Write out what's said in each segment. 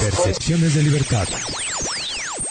Percepciones de libertad.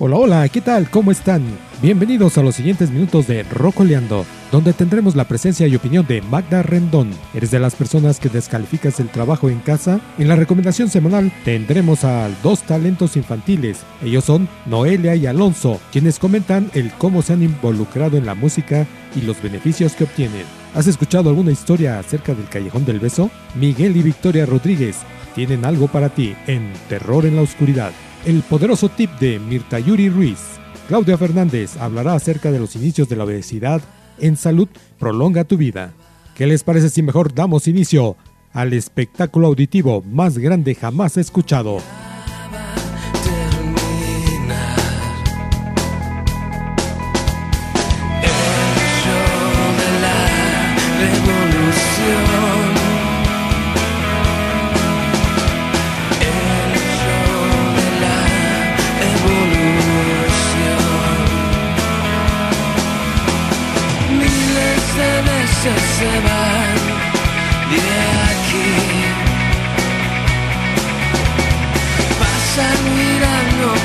Hola, hola, ¿qué tal? ¿Cómo están? Bienvenidos a los siguientes minutos de Rocoleando, donde tendremos la presencia y opinión de Magda Rendón. ¿Eres de las personas que descalificas el trabajo en casa? En la recomendación semanal tendremos a dos talentos infantiles. Ellos son Noelia y Alonso, quienes comentan el cómo se han involucrado en la música y los beneficios que obtienen. ¿Has escuchado alguna historia acerca del Callejón del Beso? Miguel y Victoria Rodríguez tienen algo para ti en Terror en la Oscuridad. El poderoso tip de Mirta Yuri Ruiz. Claudia Fernández hablará acerca de los inicios de la obesidad en salud prolonga tu vida. ¿Qué les parece si mejor damos inicio al espectáculo auditivo más grande jamás escuchado?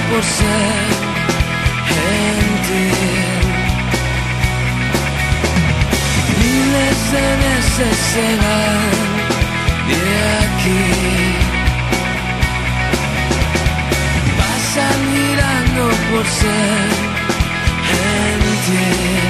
Por ser gentil. Miles de veces se van de aquí. Pasan mirando por ser gentil.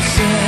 said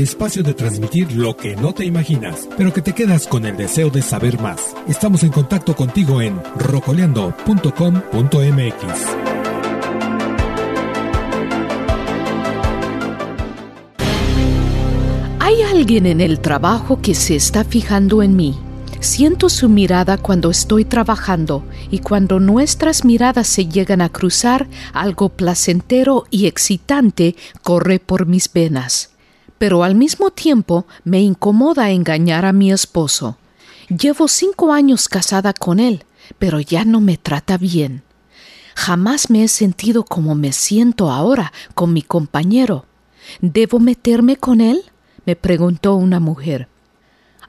espacio de transmitir lo que no te imaginas, pero que te quedas con el deseo de saber más. Estamos en contacto contigo en rocoleando.com.mx. Hay alguien en el trabajo que se está fijando en mí. Siento su mirada cuando estoy trabajando y cuando nuestras miradas se llegan a cruzar, algo placentero y excitante corre por mis venas. Pero al mismo tiempo me incomoda engañar a mi esposo. Llevo cinco años casada con él, pero ya no me trata bien. Jamás me he sentido como me siento ahora con mi compañero. ¿Debo meterme con él? me preguntó una mujer.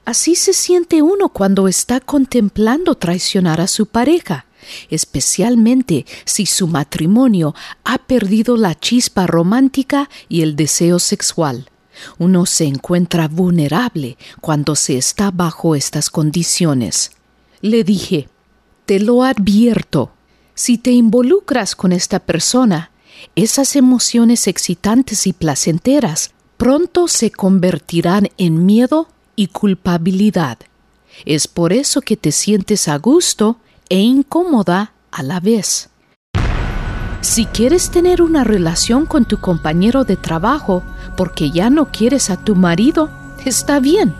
Así se siente uno cuando está contemplando traicionar a su pareja, especialmente si su matrimonio ha perdido la chispa romántica y el deseo sexual. Uno se encuentra vulnerable cuando se está bajo estas condiciones. Le dije, te lo advierto, si te involucras con esta persona, esas emociones excitantes y placenteras pronto se convertirán en miedo y culpabilidad. Es por eso que te sientes a gusto e incómoda a la vez. Si quieres tener una relación con tu compañero de trabajo porque ya no quieres a tu marido, está bien.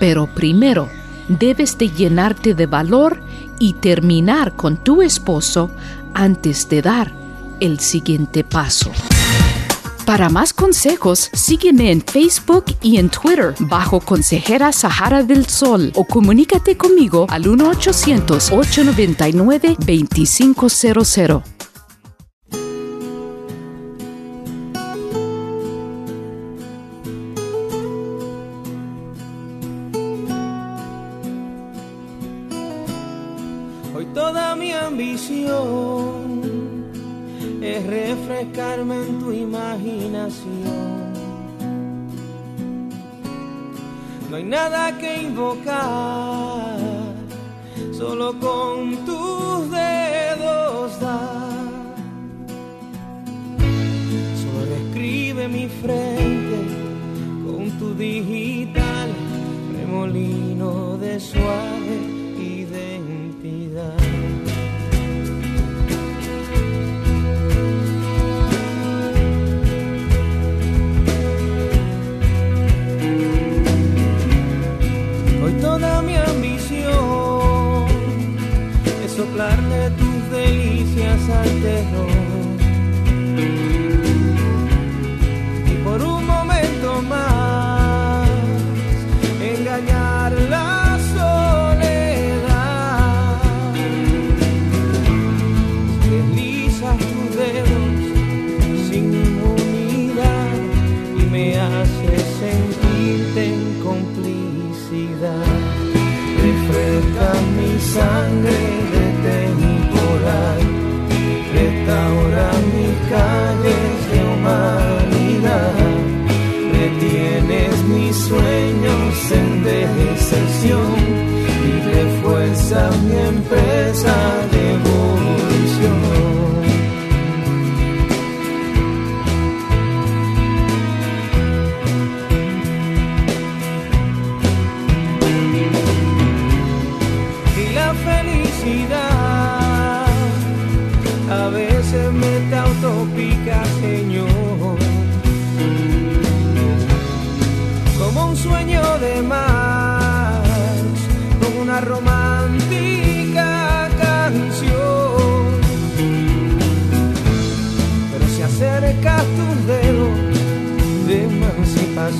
Pero primero debes de llenarte de valor y terminar con tu esposo antes de dar el siguiente paso. Para más consejos, sígueme en Facebook y en Twitter bajo Consejera Sahara del Sol o comunícate conmigo al 1-800-899-2500. Es refrescarme en tu imaginación. No hay nada que invocar, solo con tus dedos dar. Solo escribe mi frente con tu digital remolino de suave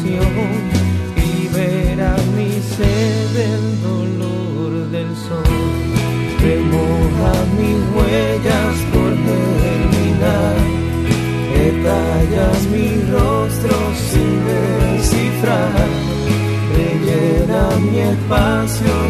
y verás mi sed del dolor del sol. Remoja mis huellas por terminar. Detallas mi rostro sin descifrar. Rellena mi espacio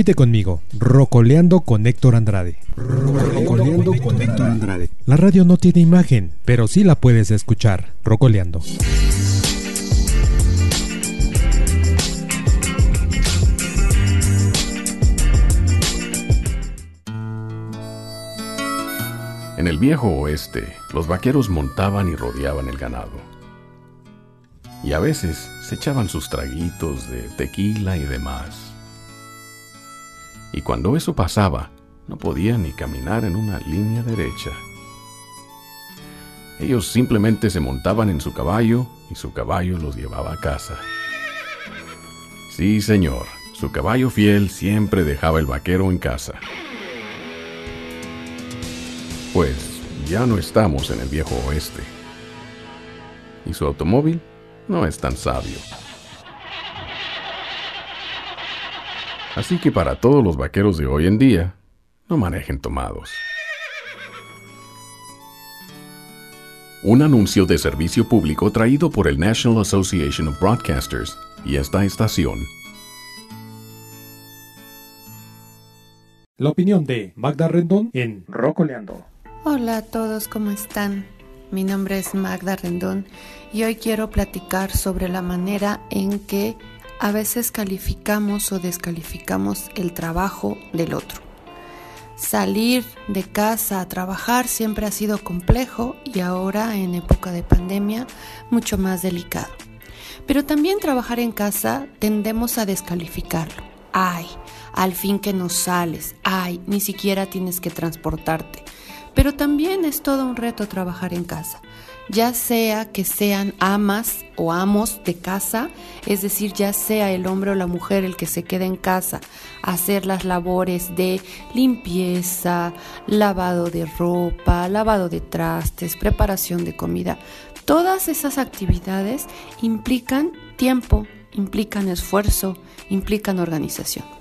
repite conmigo. Rocoleando con Héctor Andrade. Rocoleando con Héctor Andrade. La radio no tiene imagen, pero sí la puedes escuchar. Rocoleando. En el viejo oeste, los vaqueros montaban y rodeaban el ganado. Y a veces se echaban sus traguitos de tequila y demás. Y cuando eso pasaba, no podían ni caminar en una línea derecha. Ellos simplemente se montaban en su caballo y su caballo los llevaba a casa. Sí, señor, su caballo fiel siempre dejaba el vaquero en casa. Pues ya no estamos en el viejo oeste. Y su automóvil no es tan sabio. Así que para todos los vaqueros de hoy en día, no manejen tomados. Un anuncio de servicio público traído por el National Association of Broadcasters y esta estación. La opinión de Magda Rendón en Rocoleando. Hola a todos, ¿cómo están? Mi nombre es Magda Rendón y hoy quiero platicar sobre la manera en que a veces calificamos o descalificamos el trabajo del otro. Salir de casa a trabajar siempre ha sido complejo y ahora en época de pandemia mucho más delicado. Pero también trabajar en casa tendemos a descalificarlo. Ay, al fin que no sales. Ay, ni siquiera tienes que transportarte. Pero también es todo un reto trabajar en casa, ya sea que sean amas o amos de casa, es decir, ya sea el hombre o la mujer el que se quede en casa hacer las labores de limpieza, lavado de ropa, lavado de trastes, preparación de comida. Todas esas actividades implican tiempo, implican esfuerzo, implican organización.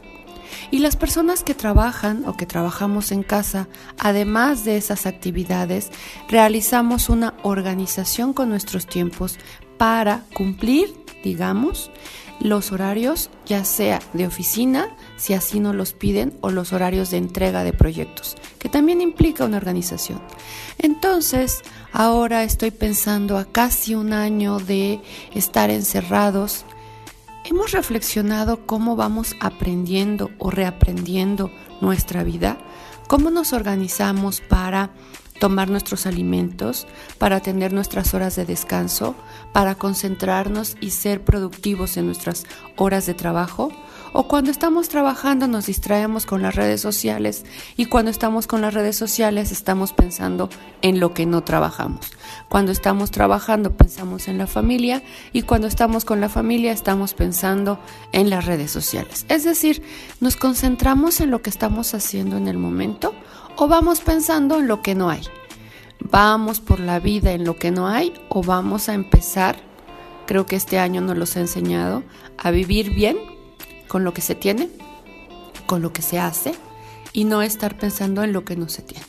Y las personas que trabajan o que trabajamos en casa, además de esas actividades, realizamos una organización con nuestros tiempos para cumplir, digamos, los horarios, ya sea de oficina, si así nos los piden, o los horarios de entrega de proyectos, que también implica una organización. Entonces, ahora estoy pensando a casi un año de estar encerrados, ¿Hemos reflexionado cómo vamos aprendiendo o reaprendiendo nuestra vida? ¿Cómo nos organizamos para tomar nuestros alimentos, para tener nuestras horas de descanso, para concentrarnos y ser productivos en nuestras horas de trabajo? O cuando estamos trabajando nos distraemos con las redes sociales y cuando estamos con las redes sociales estamos pensando en lo que no trabajamos. Cuando estamos trabajando pensamos en la familia y cuando estamos con la familia estamos pensando en las redes sociales. Es decir, nos concentramos en lo que estamos haciendo en el momento o vamos pensando en lo que no hay. Vamos por la vida en lo que no hay o vamos a empezar, creo que este año nos los ha enseñado, a vivir bien con lo que se tiene, con lo que se hace y no estar pensando en lo que no se tiene.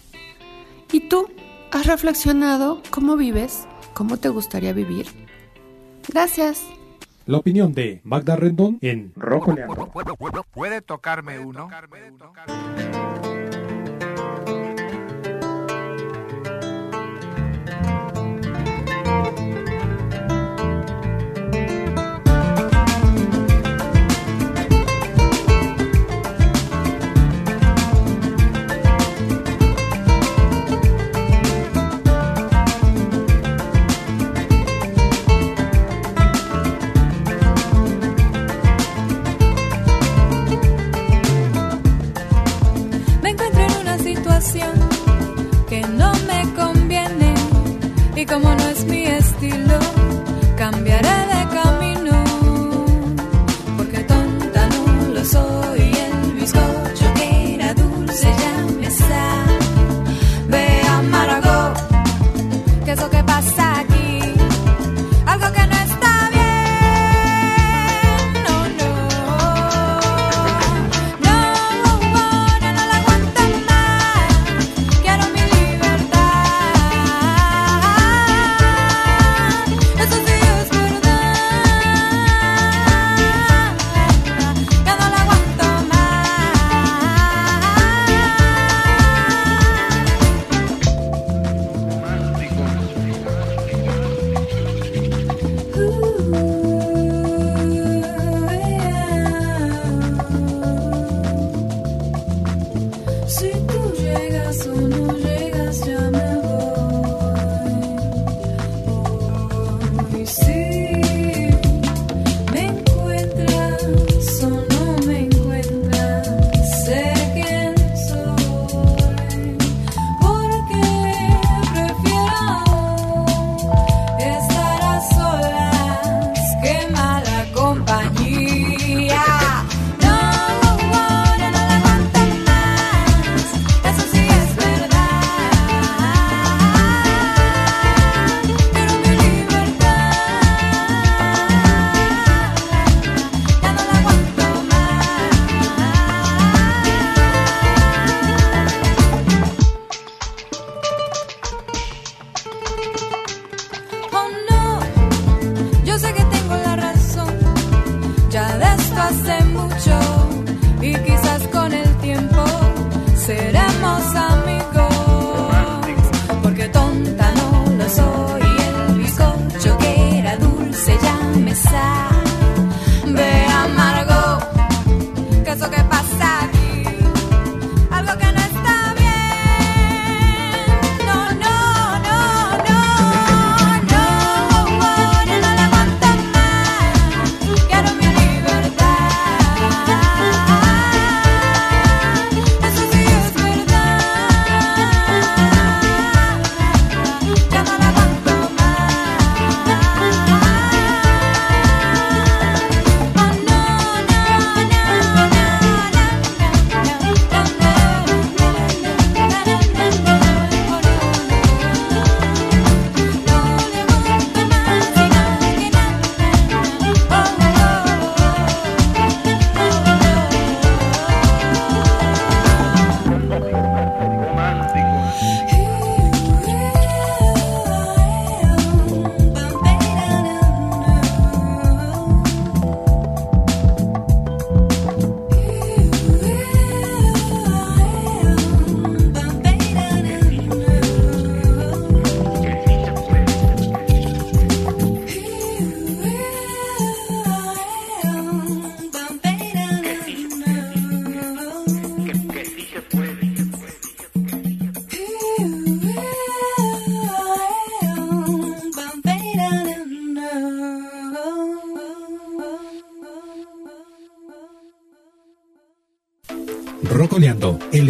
¿Y tú has reflexionado cómo vives? ¿Cómo te gustaría vivir? Gracias. La opinión de Magda Rendón en Rojo Leandro. ¿Puede tocarme uno? que no me conviene y como no es mi estilo.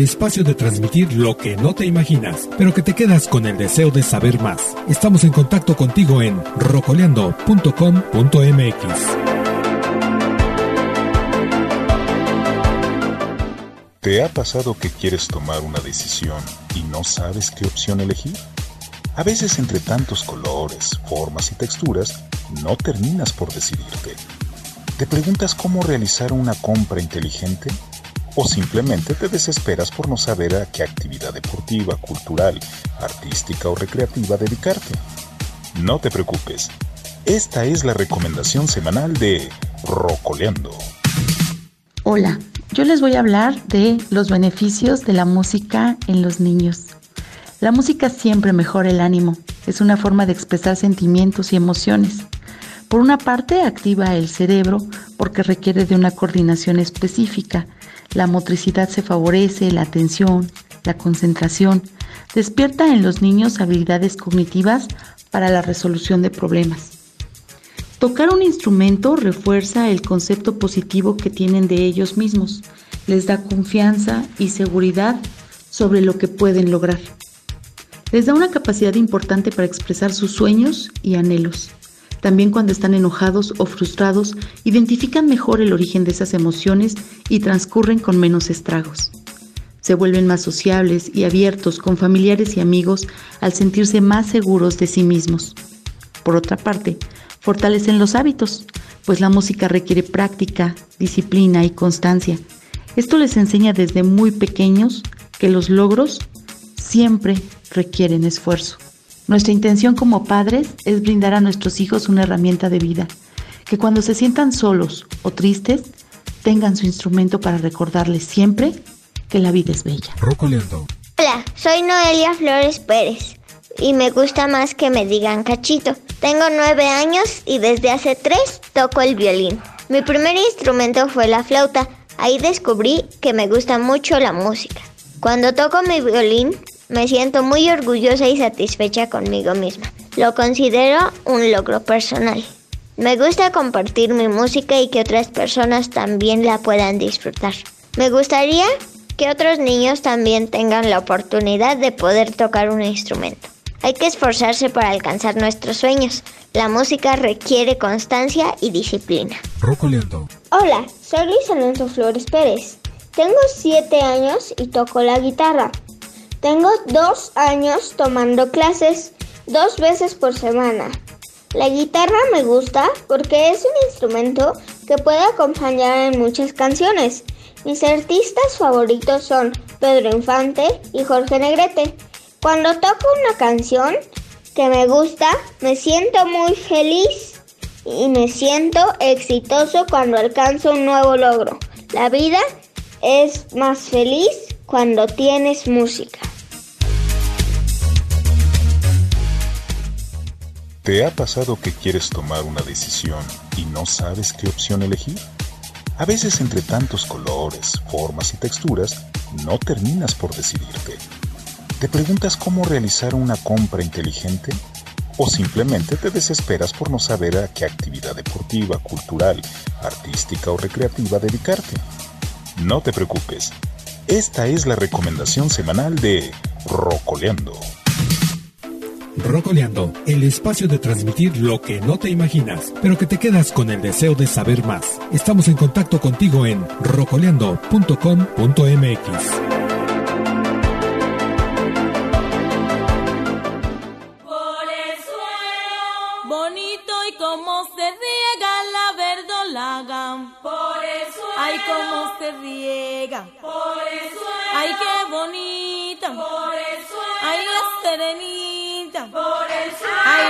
Espacio de transmitir lo que no te imaginas, pero que te quedas con el deseo de saber más. Estamos en contacto contigo en rocoleando.com.mx. ¿Te ha pasado que quieres tomar una decisión y no sabes qué opción elegir? A veces entre tantos colores, formas y texturas, no terminas por decidirte. ¿Te preguntas cómo realizar una compra inteligente? O simplemente te desesperas por no saber a qué actividad deportiva, cultural, artística o recreativa dedicarte. No te preocupes, esta es la recomendación semanal de Rocoleando. Hola, yo les voy a hablar de los beneficios de la música en los niños. La música siempre mejora el ánimo, es una forma de expresar sentimientos y emociones. Por una parte, activa el cerebro porque requiere de una coordinación específica la motricidad se favorece, la atención, la concentración. Despierta en los niños habilidades cognitivas para la resolución de problemas. Tocar un instrumento refuerza el concepto positivo que tienen de ellos mismos, les da confianza y seguridad sobre lo que pueden lograr. Les da una capacidad importante para expresar sus sueños y anhelos. También cuando están enojados o frustrados, identifican mejor el origen de esas emociones y transcurren con menos estragos. Se vuelven más sociables y abiertos con familiares y amigos al sentirse más seguros de sí mismos. Por otra parte, fortalecen los hábitos, pues la música requiere práctica, disciplina y constancia. Esto les enseña desde muy pequeños que los logros siempre requieren esfuerzo. Nuestra intención como padres es brindar a nuestros hijos una herramienta de vida, que cuando se sientan solos o tristes, tengan su instrumento para recordarles siempre que la vida es bella. Hola, soy Noelia Flores Pérez y me gusta más que me digan cachito. Tengo nueve años y desde hace tres toco el violín. Mi primer instrumento fue la flauta. Ahí descubrí que me gusta mucho la música. Cuando toco mi violín, Me siento muy orgullosa y satisfecha conmigo misma. Lo considero un logro personal. Me gusta compartir mi música y que otras personas también la puedan disfrutar. Me gustaría que otros niños también tengan la oportunidad de poder tocar un instrumento. Hay que esforzarse para alcanzar nuestros sueños. La música requiere constancia y disciplina. Hola, soy Luis Alonso Flores Pérez. Tengo 7 años y toco la guitarra. Tengo 2 años tomando clases dos veces por semana. La guitarra me gusta porque es un instrumento que puede acompañar en muchas canciones. Mis artistas favoritos son Pedro Infante y Jorge Negrete. Cuando toco una canción que me gusta, me siento muy feliz y me siento exitoso cuando alcanzo un nuevo logro. La vida es más feliz cuando tienes música. ¿Te ha pasado que quieres tomar una decisión y no sabes qué opción elegir? A veces entre tantos colores, formas y texturas, no terminas por decidirte. ¿Te preguntas cómo realizar una compra inteligente? ¿O simplemente te desesperas por no saber a qué actividad deportiva, cultural, artística o recreativa dedicarte? No te preocupes, esta es la recomendación semanal de Rocoleando. Rocoleando, el espacio de transmitir lo que no te imaginas, pero que te quedas con el deseo de saber más. Estamos en contacto contigo en rocoleando.com.mx. bonito y cómo se riega la verdolaga. Por el suelo. Ay, cómo se riega. Por el suelo. Ay, qué bonita. Por el suelo. Ay, la serenita. Por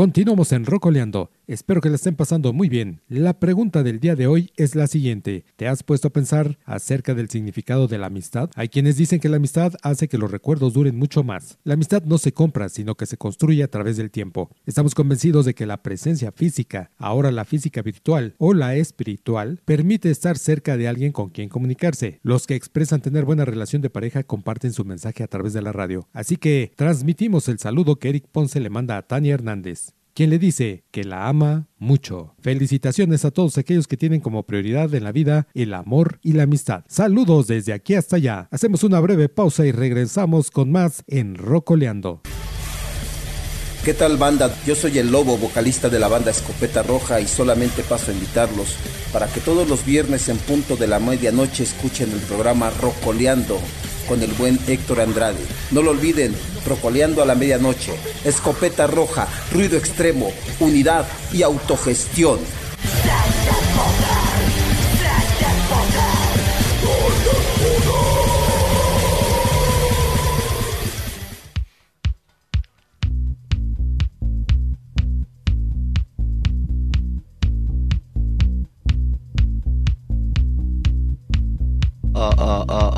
Continuamos en Rocoleando, Espero que la estén pasando muy bien. La pregunta del día de hoy es la siguiente. ¿Te has puesto a pensar acerca del significado de la amistad? Hay quienes dicen que la amistad hace que los recuerdos duren mucho más. La amistad no se compra, sino que se construye a través del tiempo. Estamos convencidos de que la presencia física, ahora la física virtual o la espiritual, permite estar cerca de alguien con quien comunicarse. Los que expresan tener buena relación de pareja comparten su mensaje a través de la radio. Así que transmitimos el saludo que Eric Ponce le manda a Tania Hernández quien le dice que la ama mucho. Felicitaciones a todos aquellos que tienen como prioridad en la vida el amor y la amistad. Saludos desde aquí hasta allá. Hacemos una breve pausa y regresamos con más en Rocoleando. ¿Qué tal banda? Yo soy el Lobo, vocalista de la banda Escopeta Roja y solamente paso a invitarlos para que todos los viernes en punto de la medianoche escuchen el programa Rocoleando con el buen Héctor Andrade. No lo olviden, Rocoleando a la medianoche, Escopeta Roja, Ruido Extremo, Unidad y Autogestión.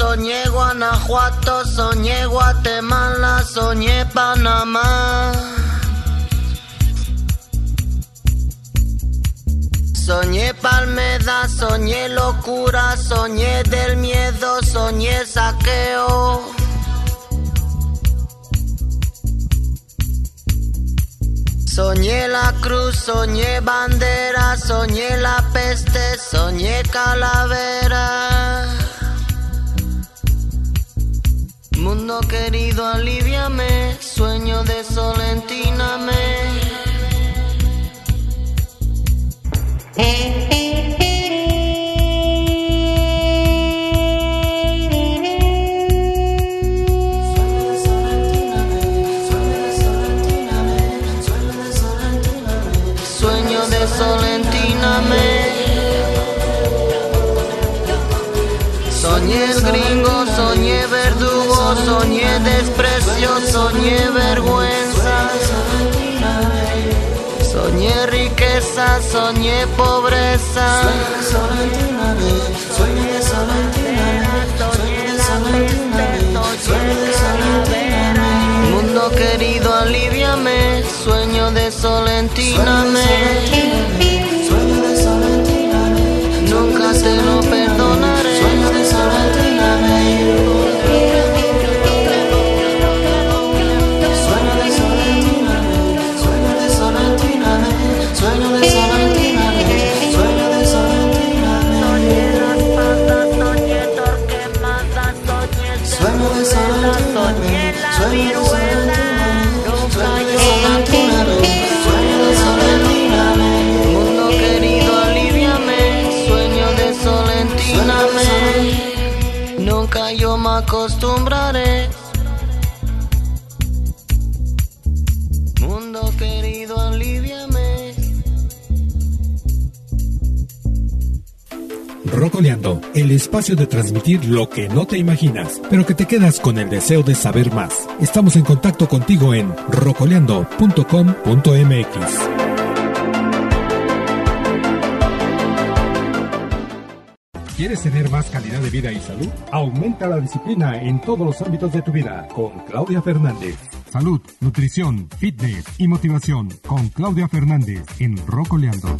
Soñé Guanajuato, soñé Guatemala, soñé Panamá. Soñé palmeda, soñé locura, soñé del miedo, soñé saqueo. Soñé la cruz, soñé bandera, soñé la peste, soñé calavera. Mundo querido, aliviame, sueño de solentíname. Sueño desprecio, soñé vergüenza. Soñé riqueza, soñé pobreza. Mundo querido, aliviame, sueño de solentíname. Espacio de transmitir lo que no te imaginas, pero que te quedas con el deseo de saber más. Estamos en contacto contigo en rocoleando.com.mx. ¿Quieres tener más calidad de vida y salud? Aumenta la disciplina en todos los ámbitos de tu vida con Claudia Fernández. Salud, nutrición, fitness y motivación con Claudia Fernández en Rocoleando.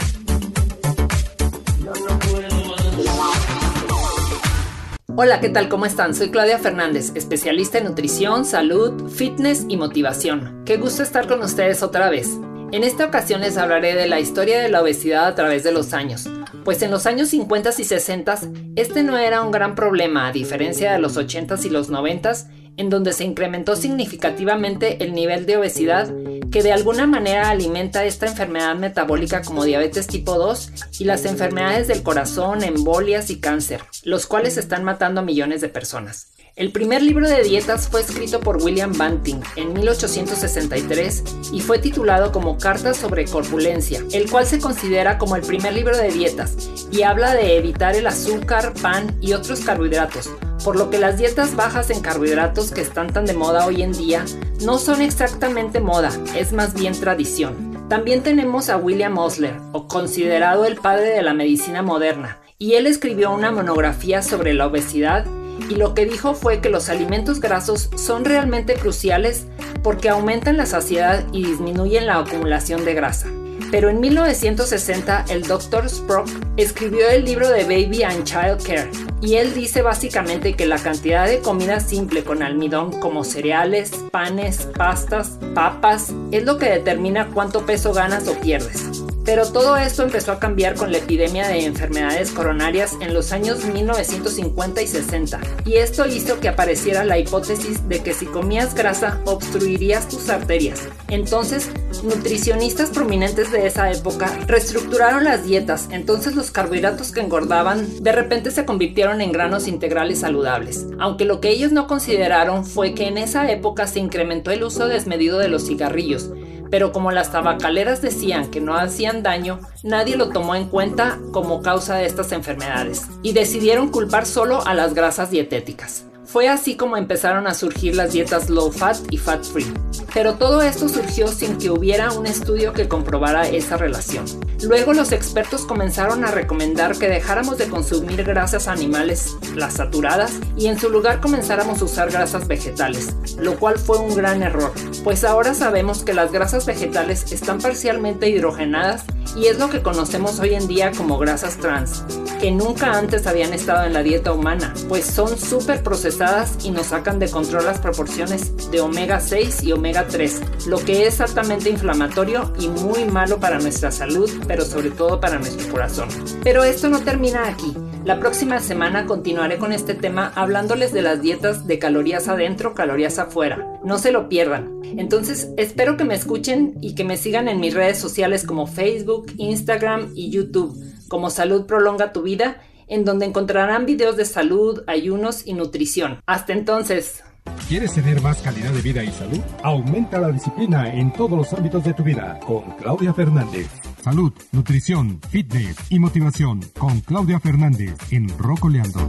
Hola, ¿qué tal? ¿Cómo están? Soy Claudia Fernández, especialista en nutrición, salud, fitness y motivación. Qué gusto estar con ustedes otra vez. En esta ocasión les hablaré de la historia de la obesidad a través de los años, pues en los años 50 y 60 este no era un gran problema, a diferencia de los 80s y los 90s, en donde se incrementó significativamente el nivel de obesidad que de alguna manera alimenta esta enfermedad metabólica como diabetes tipo 2 y las enfermedades del corazón, embolias y cáncer, los cuales están matando a millones de personas. El primer libro de dietas fue escrito por William Banting en 1863 y fue titulado como Cartas sobre corpulencia, el cual se considera como el primer libro de dietas y habla de evitar el azúcar, pan y otros carbohidratos, por lo que las dietas bajas en carbohidratos que están tan de moda hoy en día no son exactamente moda, es más bien tradición. También tenemos a William Osler, o considerado el padre de la medicina moderna, y él escribió una monografía sobre la obesidad y lo que dijo fue que los alimentos grasos son realmente cruciales porque aumentan la saciedad y disminuyen la acumulación de grasa. Pero en 1960 el Dr. Sprock escribió el libro de Baby and Child Care y él dice básicamente que la cantidad de comida simple con almidón como cereales, panes, pastas, papas es lo que determina cuánto peso ganas o pierdes. Pero todo esto empezó a cambiar con la epidemia de enfermedades coronarias en los años 1950 y 60, y esto hizo que apareciera la hipótesis de que si comías grasa obstruirías tus arterias. Entonces, nutricionistas prominentes de esa época reestructuraron las dietas, entonces los carbohidratos que engordaban de repente se convirtieron en granos integrales saludables, aunque lo que ellos no consideraron fue que en esa época se incrementó el uso desmedido de los cigarrillos, pero como las tabacaleras decían que no hacían daño, nadie lo tomó en cuenta como causa de estas enfermedades y decidieron culpar solo a las grasas dietéticas. Fue así como empezaron a surgir las dietas low fat y fat free. Pero todo esto surgió sin que hubiera un estudio que comprobara esa relación. Luego los expertos comenzaron a recomendar que dejáramos de consumir grasas animales, las saturadas, y en su lugar comenzáramos a usar grasas vegetales, lo cual fue un gran error, pues ahora sabemos que las grasas vegetales están parcialmente hidrogenadas y es lo que conocemos hoy en día como grasas trans, que nunca antes habían estado en la dieta humana, pues son súper procesadas y nos sacan de control las proporciones de omega 6 y omega 3, lo que es altamente inflamatorio y muy malo para nuestra salud, pero sobre todo para nuestro corazón. Pero esto no termina aquí. La próxima semana continuaré con este tema hablándoles de las dietas de calorías adentro, calorías afuera. No se lo pierdan. Entonces, espero que me escuchen y que me sigan en mis redes sociales como Facebook, Instagram y YouTube, como Salud Prolonga tu Vida en donde encontrarán videos de salud, ayunos y nutrición. Hasta entonces. ¿Quieres tener más calidad de vida y salud? Aumenta la disciplina en todos los ámbitos de tu vida con Claudia Fernández. Salud, nutrición, fitness y motivación con Claudia Fernández en Rocoleando.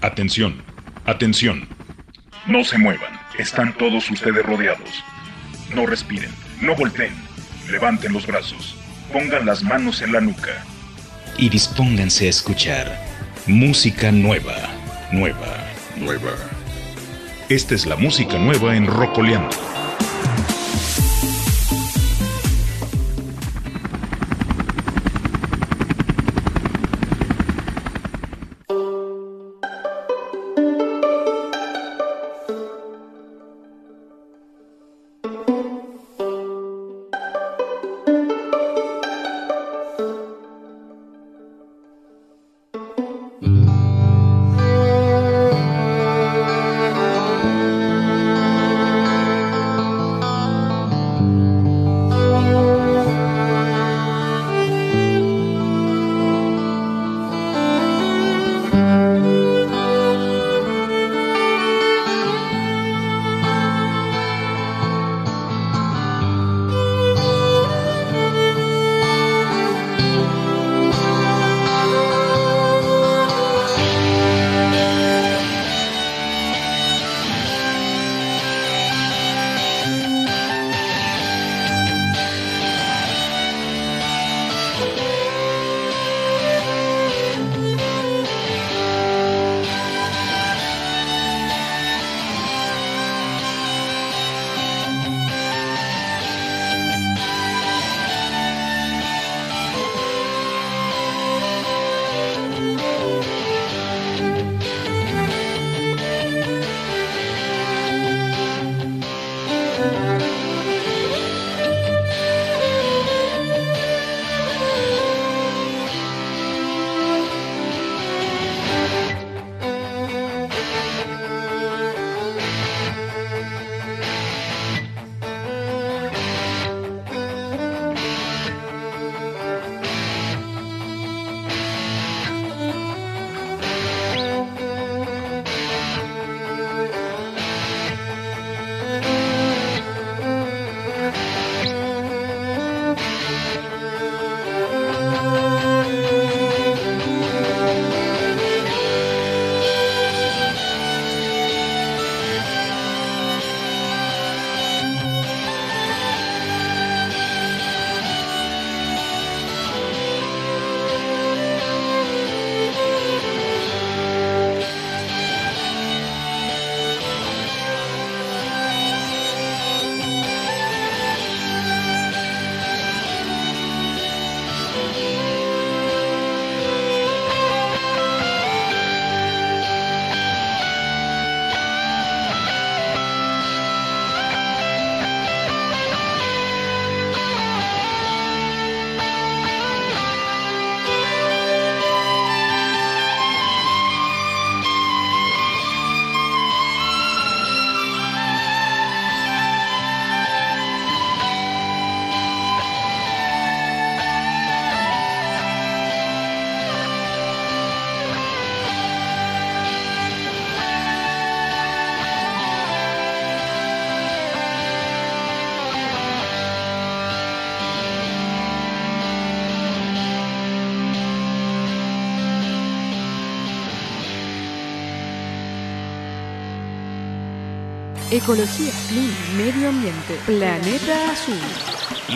Atención, atención. No se muevan, están todos ustedes rodeados. No respiren, no volteen, levanten los brazos, pongan las manos en la nuca. Y dispónganse a escuchar música nueva, nueva, nueva. Esta es la música nueva en Rocoleando. Ecología, clima, medio ambiente, planeta azul.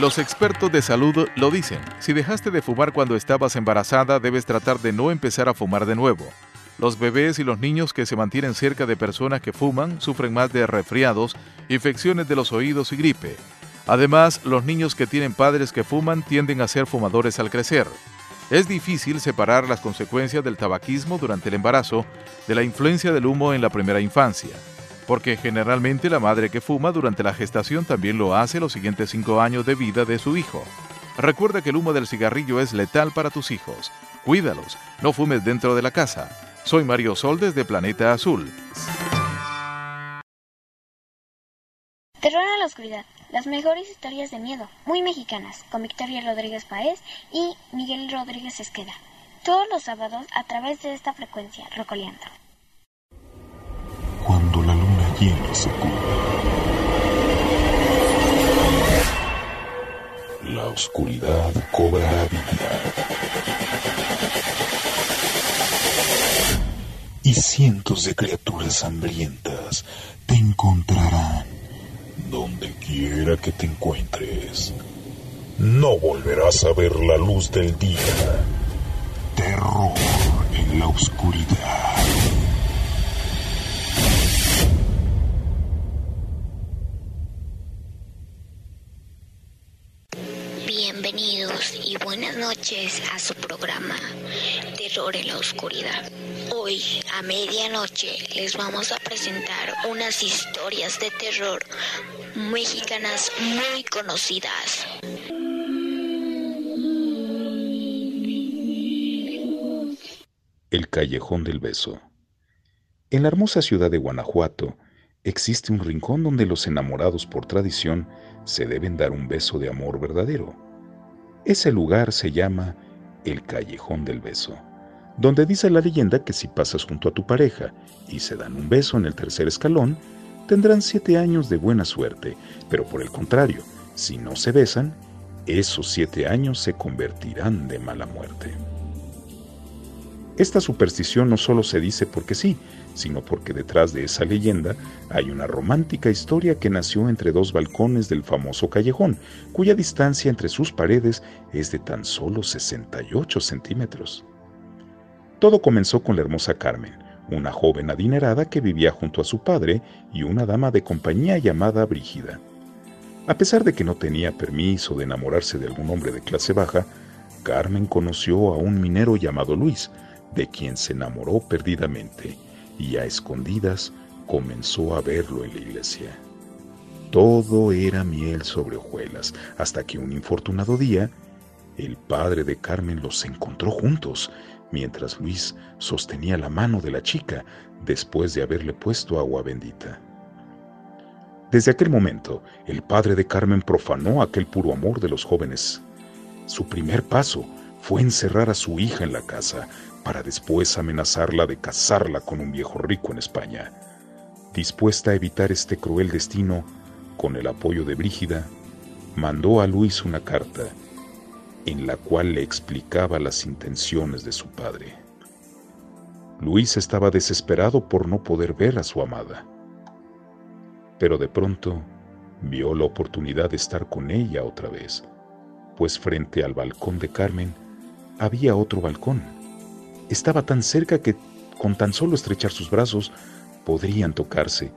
Los expertos de salud lo dicen. Si dejaste de fumar cuando estabas embarazada, debes tratar de no empezar a fumar de nuevo. Los bebés y los niños que se mantienen cerca de personas que fuman sufren más de resfriados, infecciones de los oídos y gripe. Además, los niños que tienen padres que fuman tienden a ser fumadores al crecer. Es difícil separar las consecuencias del tabaquismo durante el embarazo de la influencia del humo en la primera infancia, porque generalmente la madre que fuma durante la gestación también lo hace los siguientes cinco años de vida de su hijo. Recuerda que el humo del cigarrillo es letal para tus hijos. Cuídalos, no fumes dentro de la casa. Soy Mario Sol desde Planeta Azul. Terror a la oscuridad. Las mejores historias de miedo, muy mexicanas, con Victoria Rodríguez Paez y Miguel Rodríguez Esqueda. Todos los sábados a través de esta frecuencia, Rocoleando. Se cubre, la oscuridad cobra vida. Y cientos de criaturas hambrientas te encontrarán donde quiera que te encuentres. No volverás a ver la luz del día. Terror en la oscuridad. A su programa Terror en la Oscuridad. Hoy a medianoche les vamos a presentar unas historias de terror mexicanas muy conocidas. El Callejón del Beso. En la hermosa ciudad de Guanajuato existe un rincón donde los enamorados por tradición se deben dar un beso de amor verdadero. Ese lugar se llama el Callejón del Beso, donde dice la leyenda que si pasas junto a tu pareja y se dan un beso en el tercer escalón, tendrán siete años de buena suerte, pero por el contrario, si no se besan, esos siete años se convertirán de mala muerte. Esta superstición no solo se dice porque sí, sino porque detrás de esa leyenda hay una romántica historia que nació entre dos balcones del famoso callejón, cuya distancia entre sus paredes es de tan solo 68 centímetros. Todo comenzó con la hermosa Carmen, una joven adinerada que vivía junto a su padre y una dama de compañía llamada Brígida. A pesar de que no tenía permiso de enamorarse de algún hombre de clase baja, Carmen conoció a un minero llamado Luis, de quien se enamoró perdidamente y a escondidas comenzó a verlo en la iglesia. Todo era miel sobre hojuelas, hasta que un infortunado día, el padre de Carmen los encontró juntos, mientras Luis sostenía la mano de la chica después de haberle puesto agua bendita. Desde aquel momento, el padre de Carmen profanó aquel puro amor de los jóvenes. Su primer paso fue encerrar a su hija en la casa, para después amenazarla de casarla con un viejo rico en España. Dispuesta a evitar este cruel destino, con el apoyo de Brígida, mandó a Luis una carta en la cual le explicaba las intenciones de su padre. Luis estaba desesperado por no poder ver a su amada, pero de pronto vio la oportunidad de estar con ella otra vez, pues frente al balcón de Carmen había otro balcón estaba tan cerca que con tan solo estrechar sus brazos podrían tocarse,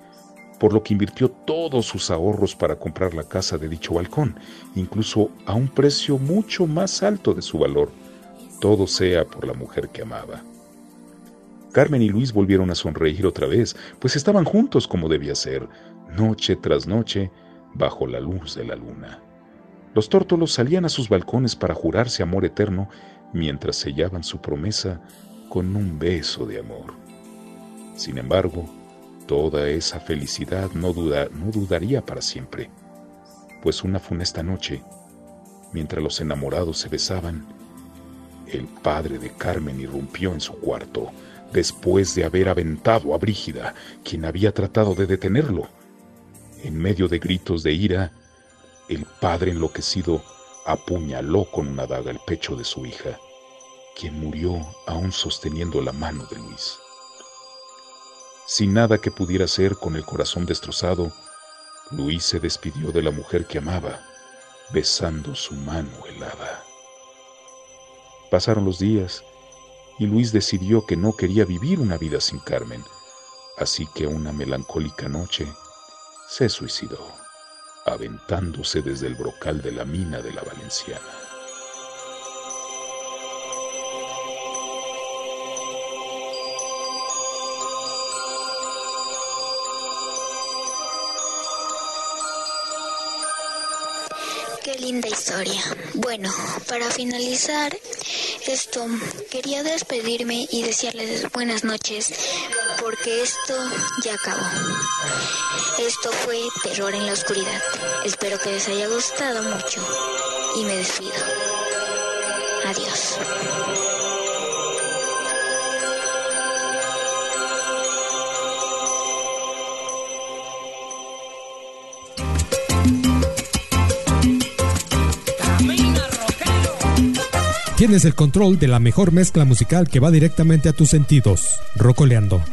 por lo que invirtió todos sus ahorros para comprar la casa de dicho balcón, incluso a un precio mucho más alto de su valor, todo sea por la mujer que amaba. Carmen y Luis volvieron a sonreír otra vez, pues estaban juntos como debía ser, noche tras noche, bajo la luz de la luna. Los tórtolos salían a sus balcones para jurarse amor eterno mientras sellaban su promesa con un beso de amor. Sin embargo, toda esa felicidad no, no dudaría para siempre, pues una funesta noche, mientras los enamorados se besaban, el padre de Carmen irrumpió en su cuarto, después de haber aventado a Brígida, quien había tratado de detenerlo. En medio de gritos de ira, el padre enloquecido apuñaló con una daga el pecho de su hija, quien murió aún sosteniendo la mano de Luis. Sin nada que pudiera hacer con el corazón destrozado, Luis se despidió de la mujer que amaba, besando su mano helada. Pasaron los días y Luis decidió que no quería vivir una vida sin Carmen, así que una melancólica noche se suicidó, aventándose desde el brocal de la mina de la Valenciana. Qué linda historia. Bueno, para finalizar esto, quería despedirme y desearles buenas noches, porque esto ya acabó. Esto fue Terror en la Oscuridad. Espero que les haya gustado mucho y me despido. Adiós. Tienes el control de la mejor mezcla musical que va directamente a tus sentidos. Rocoleando.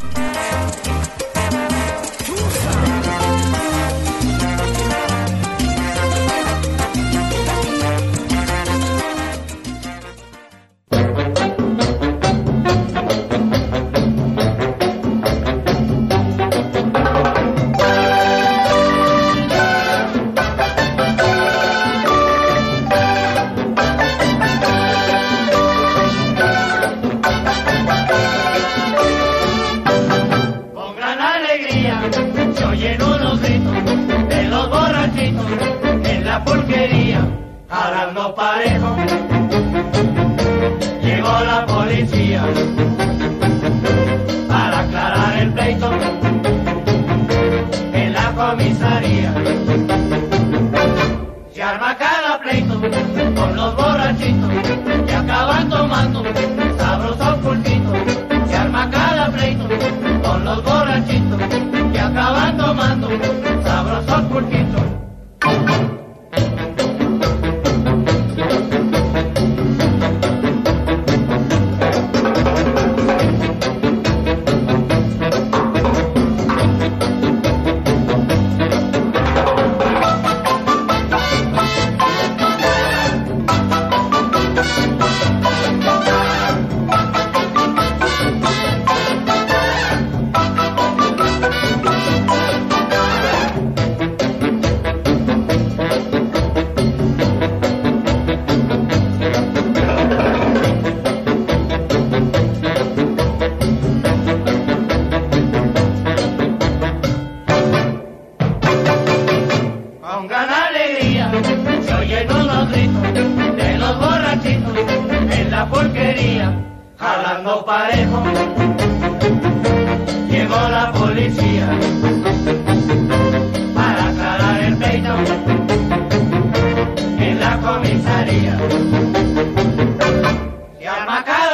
Se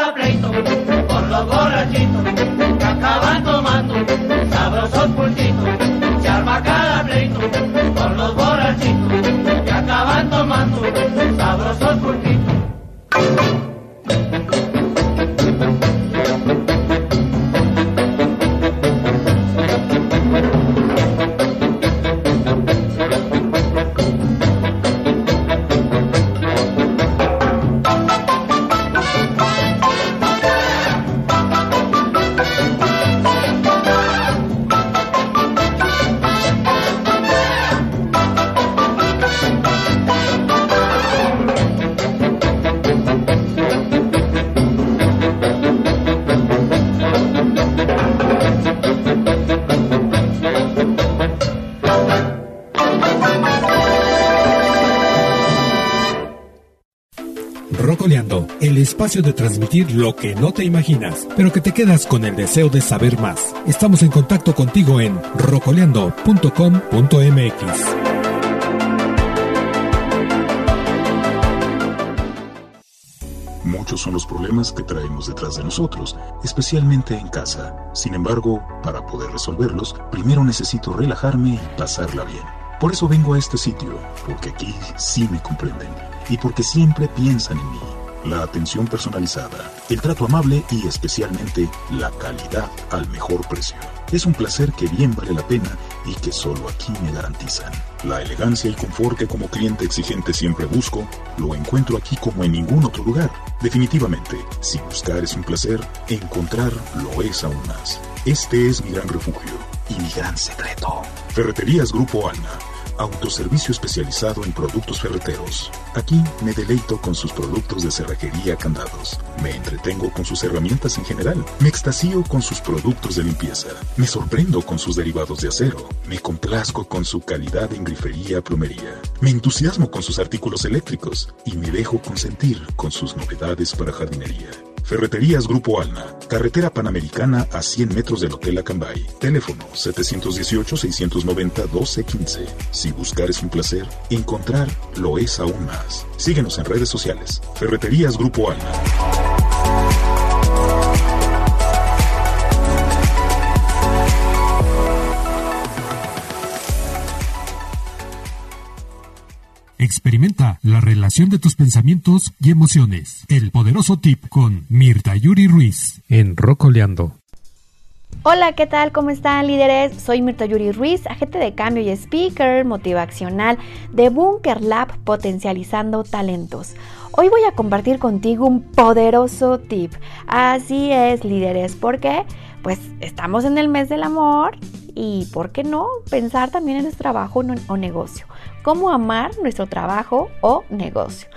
espacio de transmitir lo que no te imaginas, pero que te quedas con el deseo de saber más. Estamos en contacto contigo en rocoleando.com.mx. Muchos son los problemas que traemos detrás de nosotros, especialmente en casa. Sin embargo, para poder resolverlos, primero necesito relajarme y pasarla bien. Por eso vengo a este sitio, porque aquí sí me comprenden y porque siempre piensan en mí. La atención personalizada, el trato amable y especialmente la calidad al mejor precio. Es un placer que bien vale la pena y que solo aquí me garantizan. La elegancia y confort que como cliente exigente siempre busco, lo encuentro aquí como en ningún otro lugar. Definitivamente, si buscar es un placer, encontrar lo es aún más. Este es mi gran refugio y mi gran secreto. Ferreterías Grupo Alma. Autoservicio especializado en productos ferreteros. Aquí me deleito con sus productos de cerrajería candados. Me entretengo con sus herramientas en general. Me extasío con sus productos de limpieza. Me sorprendo con sus derivados de acero. Me complazco con su calidad en grifería plomería. Me entusiasmo con sus artículos eléctricos. Y me dejo consentir con sus novedades para jardinería. Ferreterías Grupo Alma, carretera panamericana a 100 metros del Hotel Acambay. Teléfono 718-690-1215. Si buscar es un placer, encontrar lo es aún más. Síguenos en redes sociales. Ferreterías Grupo Alma. Experimenta la relación de tus pensamientos y emociones. El poderoso tip con Mirta Yuri Ruiz en Rocoleando. Hola, ¿qué tal? ¿Cómo están líderes? Soy Mirta Yuri Ruiz, agente de cambio y speaker motivacional de Bunker Lab Potencializando Talentos. Hoy voy a compartir contigo un poderoso tip. Así es, líderes, porque pues estamos en el mes del amor y, ¿por qué no?, pensar también en nuestro trabajo o negocio. ¿Cómo amar nuestro trabajo o negocio?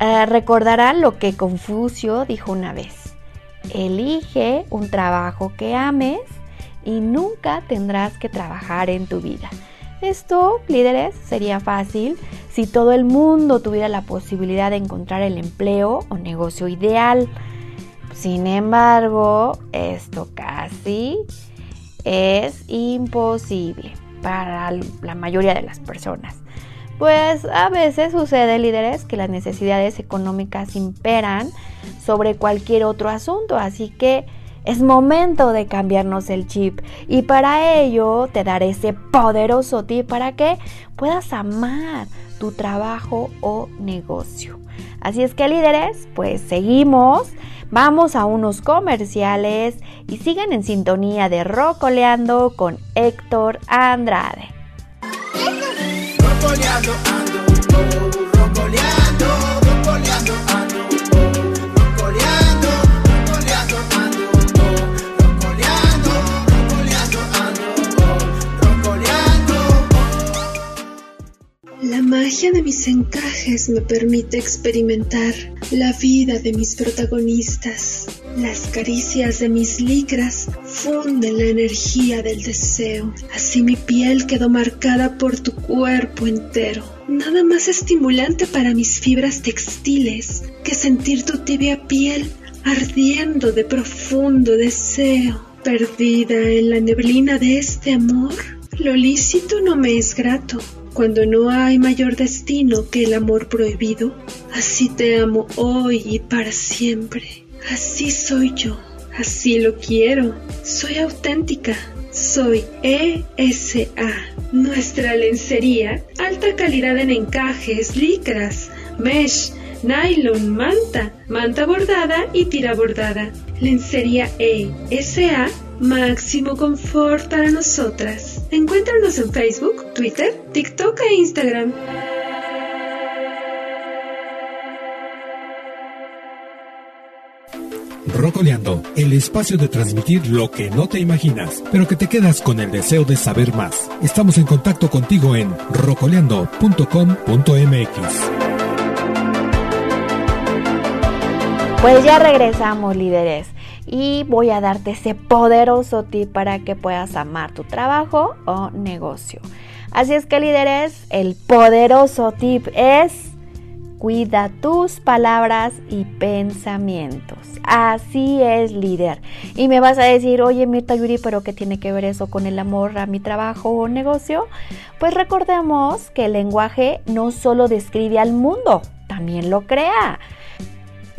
Uh, recordarán lo que Confucio dijo una vez. Elige un trabajo que ames y nunca tendrás que trabajar en tu vida. Esto, líderes, sería fácil si todo el mundo tuviera la posibilidad de encontrar el empleo o negocio ideal. Sin embargo, esto casi es imposible para la mayoría de las personas. Pues a veces sucede, líderes, que las necesidades económicas imperan sobre cualquier otro asunto, así que es momento de cambiarnos el chip y para ello te daré ese poderoso tip para que puedas amar tu trabajo o negocio. Así es que líderes, pues seguimos, vamos a unos comerciales y siguen en sintonía de Rocoleando con Héctor Andrade. Rocoleando ando, La magia de mis encajes me permite experimentar la vida de mis protagonistas. Las caricias de mis licras funden la energía del deseo. Así mi piel quedó marcada por tu cuerpo entero. Nada más estimulante para mis fibras textiles que sentir tu tibia piel ardiendo de profundo deseo. Perdida en la neblina de este amor, lo lícito no me es grato. Cuando no hay mayor destino que el amor prohibido, así te amo hoy y para siempre. Así soy yo, así lo quiero. Soy auténtica, soy ESA. Nuestra lencería, alta calidad en encajes, licras, mesh, nylon, manta, manta bordada y tira bordada. Lencería ESA, máximo confort para nosotras. Encuéntranos en Facebook, Twitter, TikTok e Instagram. Rocoleando, el espacio de transmitir lo que no te imaginas, pero que te quedas con el deseo de saber más. Estamos en contacto contigo en rocoleando.com.mx. Pues ya regresamos, líderes, y voy a darte ese poderoso tip para que puedas amar tu trabajo o negocio. Así es que, líderes, el poderoso tip es Cuida tus palabras y pensamientos. Así es, líder. Y me vas a decir, oye, Mirta Yuri, ¿pero qué tiene que ver eso con el amor a mi trabajo o negocio? Pues recordemos que el lenguaje no solo describe al mundo, también lo crea.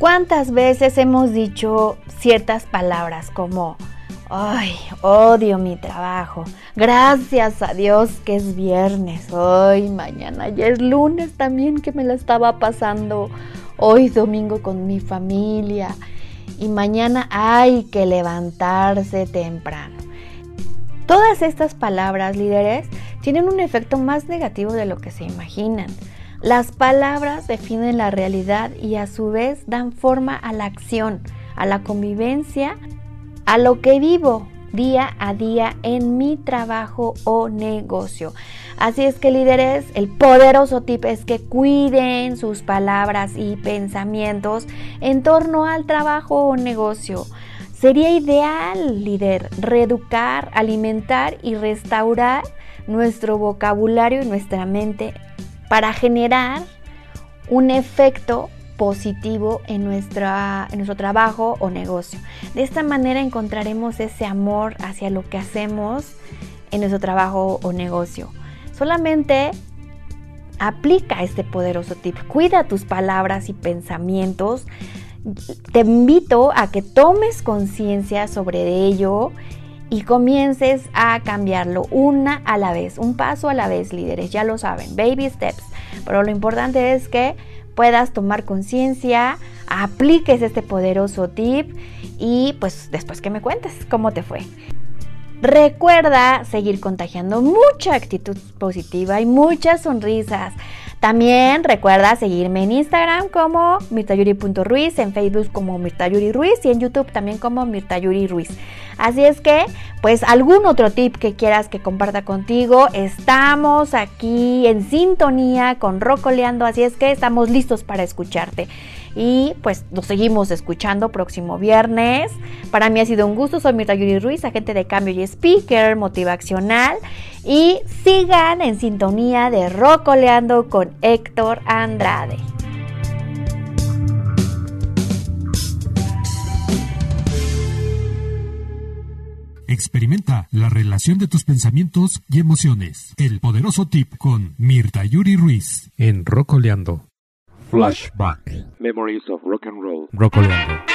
¿Cuántas veces hemos dicho ciertas palabras como, ay, odio mi trabajo, gracias a Dios que es viernes, hoy, mañana ya es lunes también que me la estaba pasando hoy domingo con mi familia y mañana hay que levantarse temprano. Todas estas palabras, líderes, tienen un efecto más negativo de lo que se imaginan. Las palabras definen la realidad y a su vez dan forma a la acción, a la convivencia, a lo que vivo día a día en mi trabajo o negocio. Así es que líderes, el poderoso tip es que cuiden sus palabras y pensamientos en torno al trabajo o negocio. Sería ideal, líder, reeducar, alimentar y restaurar nuestro vocabulario y nuestra mente para generar un efecto positivo en, nuestra, en nuestro trabajo o negocio. De esta manera encontraremos ese amor hacia lo que hacemos en nuestro trabajo o negocio. Solamente aplica este poderoso tip. Cuida tus palabras y pensamientos. Te invito a que tomes conciencia sobre ello y comiences a cambiarlo una a la vez, un paso a la vez, líderes, ya lo saben, baby steps. Pero lo importante es que puedas tomar conciencia, apliques este poderoso tip y pues después que me cuentes cómo te fue. Recuerda seguir contagiando mucha actitud positiva y muchas sonrisas. También recuerda seguirme en Instagram como mirtayuri.ruiz, en Facebook como mirtayuri ruiz y en YouTube también como mirtayuri ruiz. Así es que, pues algún otro tip que quieras que comparta contigo, estamos aquí en sintonía con Rocoleando, así es que estamos listos para escucharte. Y pues nos seguimos escuchando próximo viernes. Para mí ha sido un gusto, soy Mirta Yuri Ruiz, agente de cambio y speaker motivacional. Y sigan en sintonía de Rocoleando con Héctor Andrade. Experimenta la relación de tus pensamientos y emociones. El poderoso tip con Mirta Yuri Ruiz en Rocoleando. Flashback. Memories of Rock and Roll. Rocoleando. Deep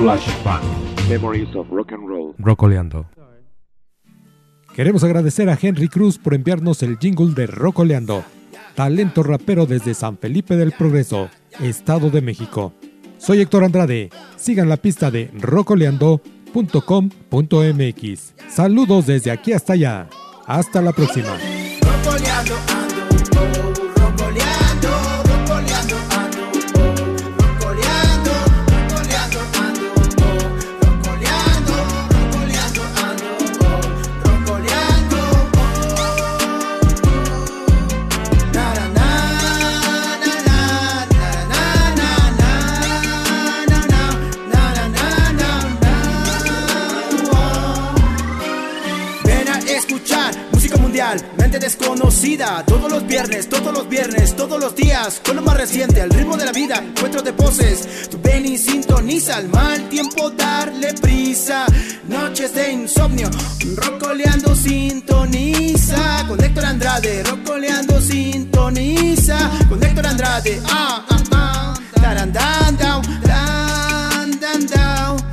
Flashback. Memories of Rock and Roll. Rocoleando. Queremos agradecer a Henry Cruz por enviarnos el jingle de Rocoleando, talento rapero desde San Felipe del Progreso. Estado de México. Soy Héctor Andrade. Sigan la pista de rocoleando.com.mx. Saludos desde aquí hasta allá. Hasta la próxima. gente desconocida. Todos los viernes, todos los viernes, todos los días. Con lo más reciente, al ritmo de la vida, encuentro de poses. tu ven y sintoniza al mal tiempo, darle prisa. Noches de insomnio, rocoleando sintoniza. Con Héctor Andrade, rocoleando sintoniza. Con Héctor Andrade, ah, ah, ah. Tarandan, down, dan, dan, down.